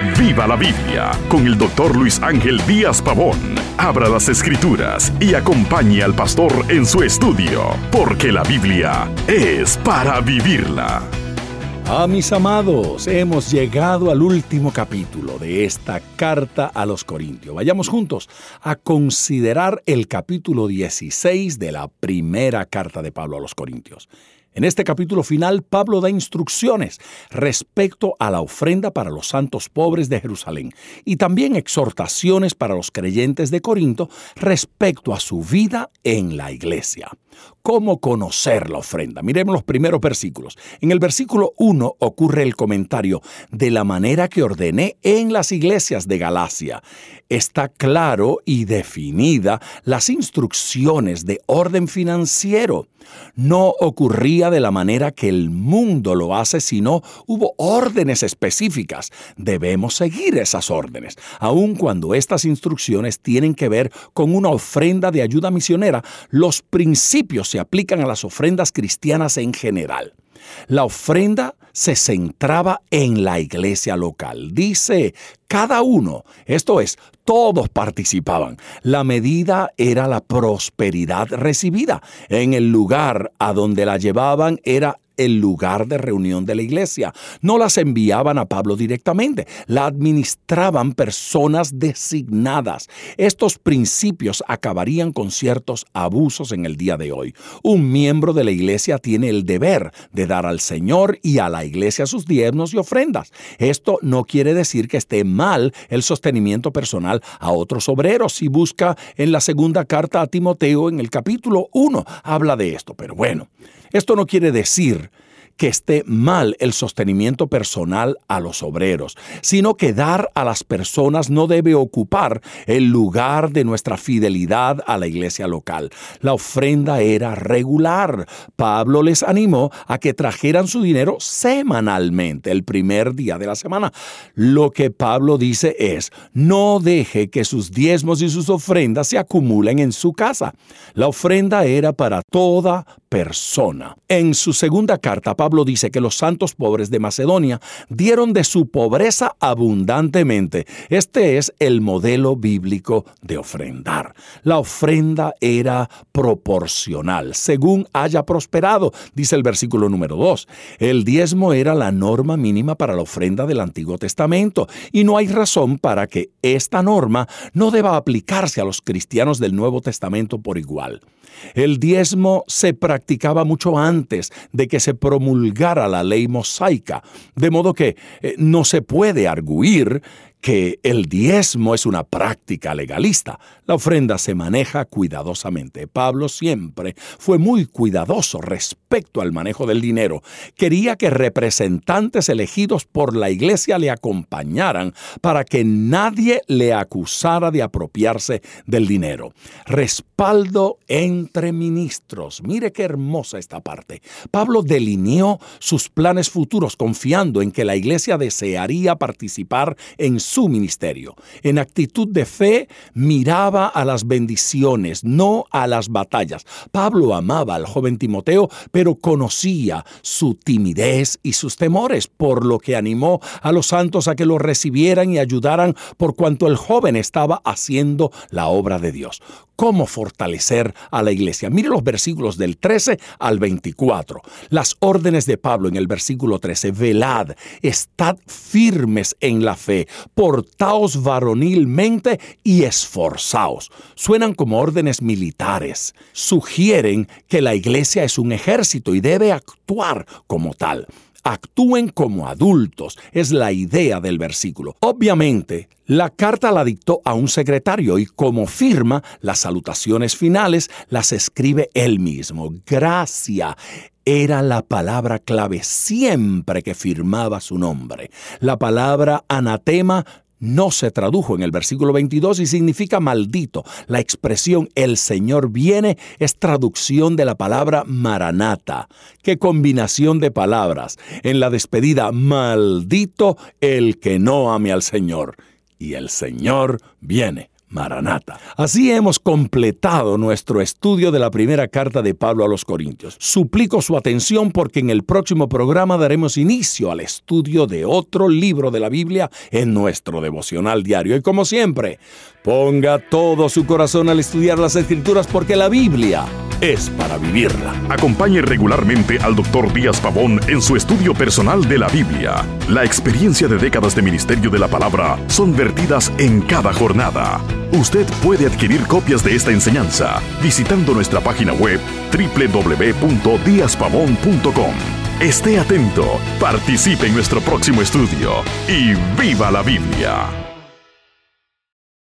Viva la Biblia con el doctor Luis Ángel Díaz Pavón. Abra las escrituras y acompañe al pastor en su estudio, porque la Biblia es para vivirla. Ah, mis amados, hemos llegado al último capítulo de esta carta a los Corintios. Vayamos juntos a considerar el capítulo 16 de la primera carta de Pablo a los Corintios. En este capítulo final, Pablo da instrucciones respecto a la ofrenda para los santos pobres de Jerusalén y también exhortaciones para los creyentes de Corinto respecto a su vida en la iglesia. ¿Cómo conocer la ofrenda? Miremos los primeros versículos. En el versículo 1 ocurre el comentario de la manera que ordené en las iglesias de Galacia. Está claro y definida las instrucciones de orden financiero no ocurría de la manera que el mundo lo hace, sino hubo órdenes específicas. Debemos seguir esas órdenes, aun cuando estas instrucciones tienen que ver con una ofrenda de ayuda misionera. Los principios se aplican a las ofrendas cristianas en general. La ofrenda se centraba en la iglesia local. Dice, cada uno, esto es, todos participaban. La medida era la prosperidad recibida. En el lugar a donde la llevaban era el lugar de reunión de la iglesia. No las enviaban a Pablo directamente, la administraban personas designadas. Estos principios acabarían con ciertos abusos en el día de hoy. Un miembro de la iglesia tiene el deber de dar al Señor y a la iglesia sus diezmos y ofrendas. Esto no quiere decir que esté mal el sostenimiento personal a otros obreros. Si busca en la segunda carta a Timoteo en el capítulo 1, habla de esto. Pero bueno, esto no quiere decir que esté mal el sostenimiento personal a los obreros, sino que dar a las personas no debe ocupar el lugar de nuestra fidelidad a la iglesia local. La ofrenda era regular. Pablo les animó a que trajeran su dinero semanalmente, el primer día de la semana. Lo que Pablo dice es, no deje que sus diezmos y sus ofrendas se acumulen en su casa. La ofrenda era para toda persona. En su segunda carta, Pablo dice que los santos pobres de Macedonia dieron de su pobreza abundantemente. Este es el modelo bíblico de ofrendar. La ofrenda era proporcional, según haya prosperado, dice el versículo número 2. El diezmo era la norma mínima para la ofrenda del Antiguo Testamento y no hay razón para que esta norma no deba aplicarse a los cristianos del Nuevo Testamento por igual. El diezmo se practicaba mucho antes de que se promulgara la ley mosaica, de modo que eh, no se puede arguir que el diezmo es una práctica legalista. La ofrenda se maneja cuidadosamente. Pablo siempre fue muy cuidadoso respecto al manejo del dinero. Quería que representantes elegidos por la iglesia le acompañaran para que nadie le acusara de apropiarse del dinero. Respaldo entre ministros. Mire qué hermosa esta parte. Pablo delineó sus planes futuros confiando en que la iglesia desearía participar en su ministerio. En actitud de fe miraba a las bendiciones, no a las batallas. Pablo amaba al joven Timoteo, pero conocía su timidez y sus temores, por lo que animó a los santos a que lo recibieran y ayudaran por cuanto el joven estaba haciendo la obra de Dios cómo fortalecer a la iglesia. Mire los versículos del 13 al 24. Las órdenes de Pablo en el versículo 13. Velad, estad firmes en la fe, portaos varonilmente y esforzaos. Suenan como órdenes militares. Sugieren que la iglesia es un ejército y debe actuar como tal actúen como adultos, es la idea del versículo. Obviamente, la carta la dictó a un secretario y como firma, las salutaciones finales las escribe él mismo. Gracia era la palabra clave siempre que firmaba su nombre. La palabra anatema no se tradujo en el versículo 22 y significa maldito. La expresión el Señor viene es traducción de la palabra maranata. Qué combinación de palabras. En la despedida, maldito el que no ame al Señor. Y el Señor viene. Maranata. Así hemos completado nuestro estudio de la primera carta de Pablo a los Corintios. Suplico su atención porque en el próximo programa daremos inicio al estudio de otro libro de la Biblia en nuestro devocional diario. Y como siempre, ponga todo su corazón al estudiar las escrituras porque la Biblia es para vivirla. Acompañe regularmente al doctor Díaz Pavón en su estudio personal de la Biblia. La experiencia de décadas de ministerio de la palabra son vertidas en cada jornada. Usted puede adquirir copias de esta enseñanza visitando nuestra página web www.diaspavon.com. Esté atento, participe en nuestro próximo estudio y viva la Biblia.